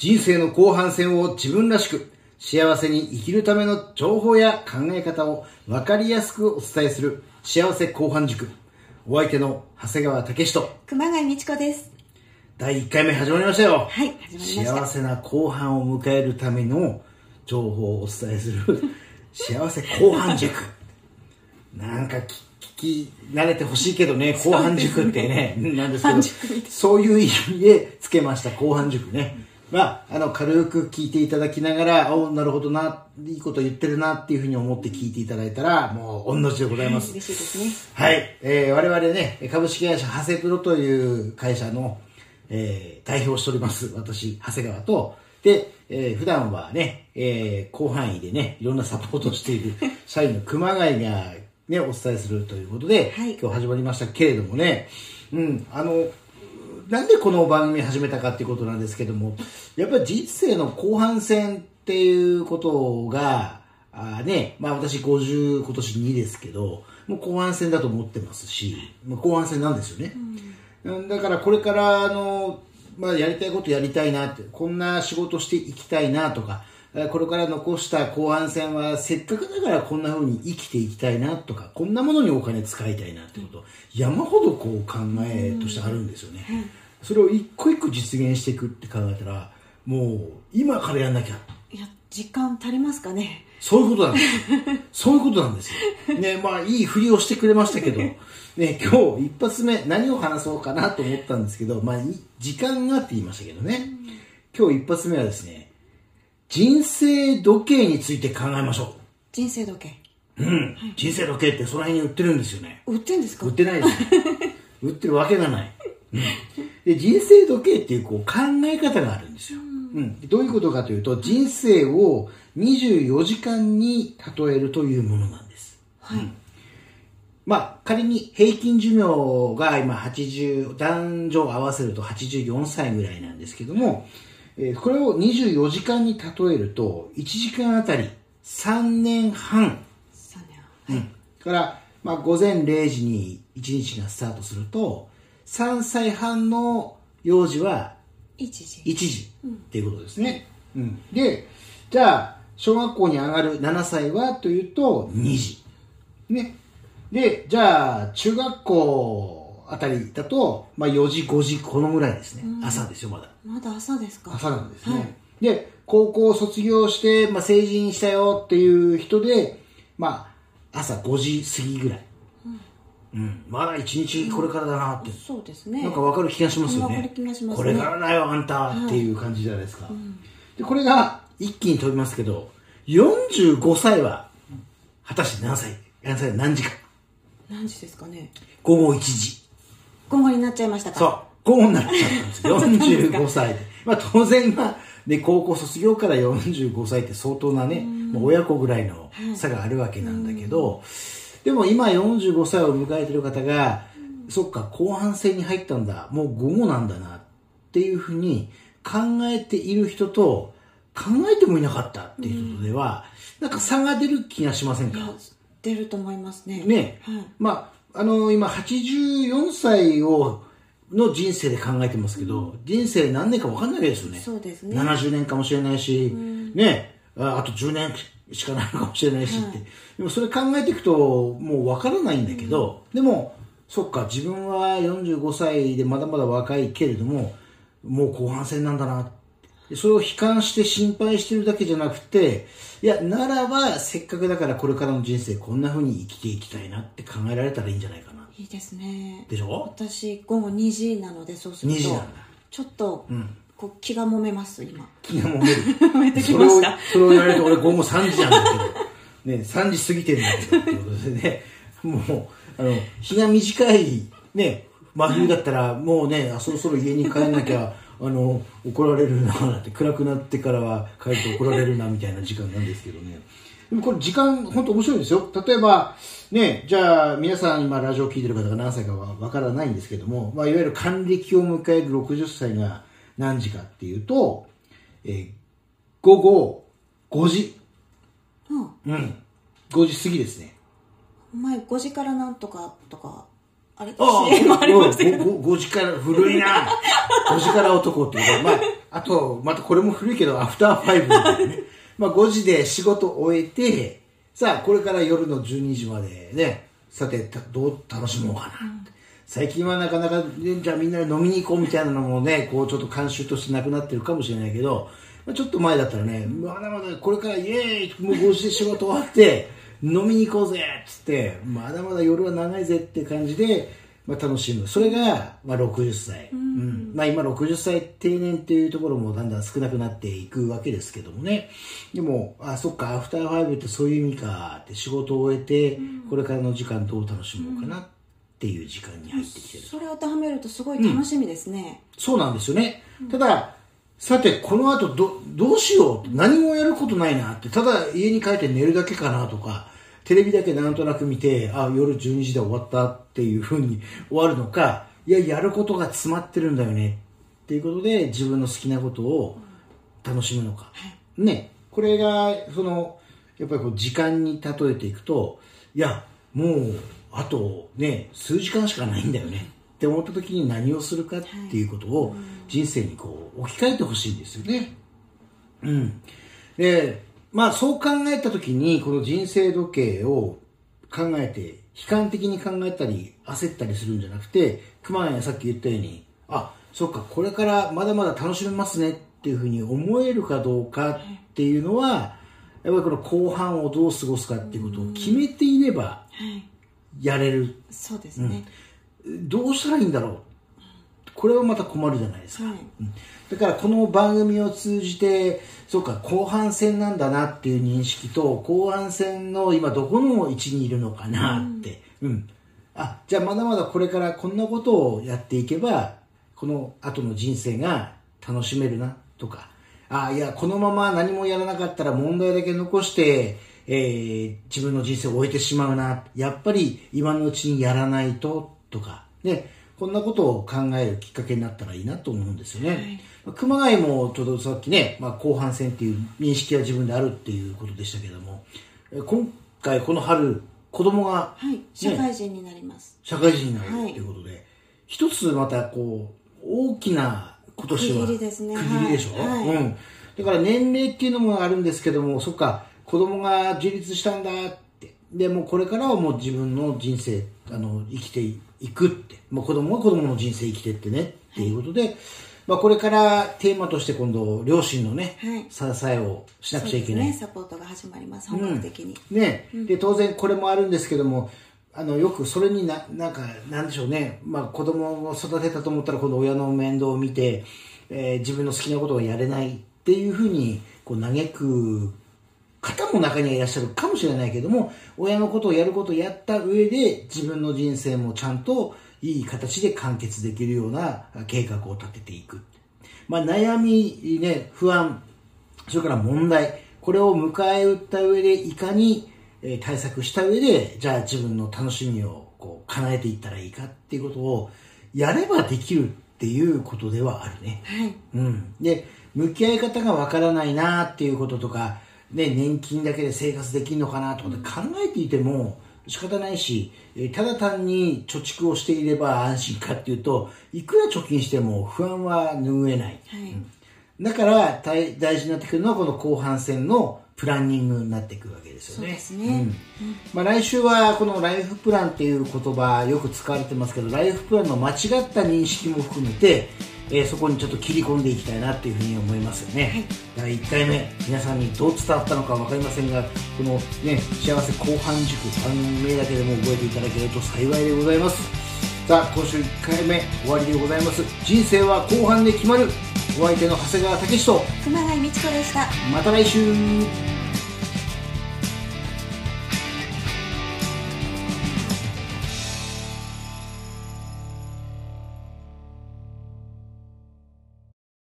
人生の後半戦を自分らしく幸せに生きるための情報や考え方を分かりやすくお伝えする幸せ後半塾。お相手の長谷川武史と熊谷美智子です。第1回目始まりましたよ。はい、始まりました。幸せな後半を迎えるための情報をお伝えする幸せ後半塾。なんか聞き慣れてほしいけどね、後半塾ってね、なんですけどそういう意味でつけました、後半塾ね。まあ、あの、軽く聞いていただきながら、おなるほどな、いいこと言ってるなっていうふうに思って聞いていただいたら、もう、御の字でございます。嬉しいですね。はい、えー我々ね、株式会社ハセプロという会社の、えー代表をしております、私、長谷川と、で、えー普段はね、えー広範囲でね、いろんなサポートをしている 社員の熊谷がね、お伝えするということで、はい。今日始まりましたけれどもね、うん、あの、なんでこの番組始めたかっていうことなんですけども、やっぱり人生の後半戦っていうことが、あーね、まあ私50、今年2ですけど、もう後半戦だと思ってますし、まあ、後半戦なんですよね。うんだからこれから、あの、まあやりたいことやりたいなって、こんな仕事していきたいなとか、えーこれから残した後半戦はせっかくだからこんな風に生きていきたいなとか、こんなものにお金使いたいなってこと、山ほどこう考えとしてあるんですよね。それを一個一個実現していくって考えたら、もう今からやんなきゃ。いや、時間足りますかね？そういうことなんですよ。そういうことなんですよ。ね、まあいいふりをしてくれましたけど、ね、今日一発目何を話そうかなと思ったんですけど、まあい時間がって言いましたけどね。今日一発目はですね、人生時計について考えましょ人生時計。う。うん。人生時計ってその辺に売ってるんですよね。売ってんですか？売ってないですね。売ってるわけがない。うん、で人生時計っていうこう考え方があるんですよ、うん、どういうことかというと人生を24時間に例えるというものなんです。はい。まあ仮に平均寿命が今80男女合わせると84歳ぐらいなんですけども、えーこれを24時間に例えると1時間あたり3年半。三年。うん、から、まあ、午前0時に1日がスタートすると3歳半の幼児は一時。1時っていうことですね、うん、でじゃあ小学校に上がる7歳はというと2時。ね。でじゃあ中学校あたりだと、まあ、4時5時このぐらいですね、朝ですよまだ。まだ朝ですか。朝なんですね、はい。で高校を卒業して、まあ、成人したよっていう人で、まあ、朝5時過ぎぐらい、うん。まだ一日これからだなって、そうですね。なんか分かる気がしますよね。わかる気がしますね。これからだよあんたっていう感じじゃないですか、でこれが一気に飛びますけど45歳は果たして何歳？何歳？何時か何時ですかね。午後1時。午後になっちゃいましたか。そう、午後になっちゃったんですよ。45歳で。まあ当然まあ、ね、高校卒業から45歳って相当なね、もう親子ぐらいの差があるわけなんだけど、でも今45歳を迎えてる方が、そっか、後半戦に入ったんだ、もう午後なんだなっていうふうに考えている人と、考えてもいなかったっていう人では、なんか差が出る気がしませんか？出ると思いますね。ね、はい。まあ、あの今84歳をの人生で考えてますけど、人生何年か分かんないわけですよね。そうですね。70年かもしれないし、ね。ああと10年しかないかもしれないしって、でもそれ考えていくともう分からないんだけど、でもそっか自分は45歳でまだまだ若いけれどももう後半戦なんだなでそれを悲観して心配してるだけじゃなくていやならばせっかくだからこれからの人生こんな風に生きていきたいなって考えられたらいいんじゃないかな。いいですね。でしょ？私、午後2時なので、そうする2時となんだ、ちょっと、こう気が揉めます、今。気がもめる。揉めてきました。それを言われて俺午後3時なんだけど。ね3時過ぎてるんだけどってことでね。もうあの日が短いね真冬だったらもうねあそろそろ家に帰んなきゃ あの怒られるななんて暗くなってからは帰ると怒られるなみたいな時間なんですけどね。でもこれ時間本当面白いですよ。例えばねじゃあ皆さん今ラジオ聞いてる方が何歳かはわからないんですけども、まあ、いわゆる還暦を迎える60歳が何時かっていうと、えー午後5時うん。うん5時過ぎですね前5時からなんとかとか、あれ？ああ、CM ありましたけど。5時から、古いな。5時から男っていうか、まあ、あと、またこれも古いけど、アフターファイブみたいなね。まあ5時で仕事を終えて、さあ、これから夜の12時までね、さて、たどう楽しもうかなって。最近はなかなか、ねじゃあみんなで飲みに行こうみたいなのもね、こうちょっと慣習としてなくなってるかもしれないけど、まあ、ちょっと前だったらね、まだまだこれからイエーイもう5時で仕事終わって、飲みに行こうぜっつって、まだまだ夜は長いぜって感じで、まあ、楽しむ。それが、まあ、60歳。うんまあ、今60歳定年っていうところもだんだん少なくなっていくわけですけどもね。でも、あ、そっか、アフターファイブってそういう意味かって仕事を終えて、これからの時間どう楽しもうかなっていう時間に入ってきてる。それを当てはめるとすごい楽しみですね、そうなんですよね。ただ、さて、この後ど、どうしようって何もやることないなって、ただ家に帰って寝るだけかなとか、テレビだけなんとなく見て、あ、夜12時で終わったっていう風に終わるのか、いや、やることが詰まってるんだよねっていうことで、自分の好きなことを楽しむのか。ね、これが、その、やっぱりこう時間に例えていくと、いや、もう、あとね、数時間しかないんだよねって思った時に何をするかっていうことを人生にこう置き換えてほしいんですよね。うん。で、まあそう考えた時に、この人生時計を考えて、悲観的に考えたり、焦ったりするんじゃなくて、熊谷がさっき言ったように、あ、そっか、これからまだまだ楽しめますねっていうふうに思えるかどうかっていうのは、やっぱりこの後半をどう過ごすかっていうことを決めていればはいやれる。そうですね、どうしたらいいんだろう。これはまた困るじゃないですか。はい。うん。だからこの番組を通じて、そうか、後半戦なんだなっていう認識と、後半戦の今どこの位置にいるのかなって、うん。あ、じゃあまだまだこれからこんなことをやっていけば、この後の人生が楽しめるなとか、あ、いや、このまま何もやらなかったら問題だけ残して、えー自分の人生を終えてしまうな。やっぱり今のうちにやらないと、とか、ね、こんなことを考えるきっかけになったらいいなと思うんですよね。熊谷もちょうどさっきね、まあ、後半戦っていう認識は自分であるっていうことでしたけども、え今回この春、子供がはい。社会人になります、社会人になるはいということで、一つまたこう、大きな今年は区切りですね。区切りでしょ、はい。はい。うん。だから年齢っていうのもあるんですけども、そっか、子供が自立したんだって。で、もうこれからはもう自分の人生、あの、生きていくって。もう子供は子供の人生生きてってね。っていうことで、まあこれからテーマとして今度、両親のね、はい。支えをしなくちゃいけない。ね。サポートが始まります。本格的に、ね、で当然これもあるんですけどもあのよくそれにななんかなんでしょうね、まあ、子供を育てたと思ったら今度親の面倒を見て、えー自分の好きなことをやれないっていうふうにこう嘆く方も中にはいらっしゃるかもしれないけども親のことをやることをやった上で自分の人生もちゃんといい形で完結できるような計画を立てていく、まあ、悩み、ね、不安それから問題、これを迎え撃った上で、いかに、えー対策した上で、じゃあ自分の楽しみをこう叶えていったらいいかっていうことを、やればできるっていうことではあるね。はいうん。で、向き合い方がわからないなっていうこととか、ね、年金だけで生活できるのかなとかって考えていても仕方ないし、えーただ単に貯蓄をしていれば安心かっていうと、いくら貯金しても不安は拭えない。はい、だから大大事になってくるのはこの後半戦のプランニングになってくるわけですよね。そうですね。ん。まあ、来週はこのライフプランっていう言葉よく使われてますけどライフプランの間違った認識も含めて、えーそこにちょっと切り込んでいきたいなっていうふうに思いますよね。第1回目皆さんにどう伝わったのか分かりませんがこのね幸せ後半塾番組名だけでも覚えていただけると幸いでございます。さあ今週1回目終わりでございます。人生は後半で決まる。お相手の長谷川武史と熊谷美智子でした。また来週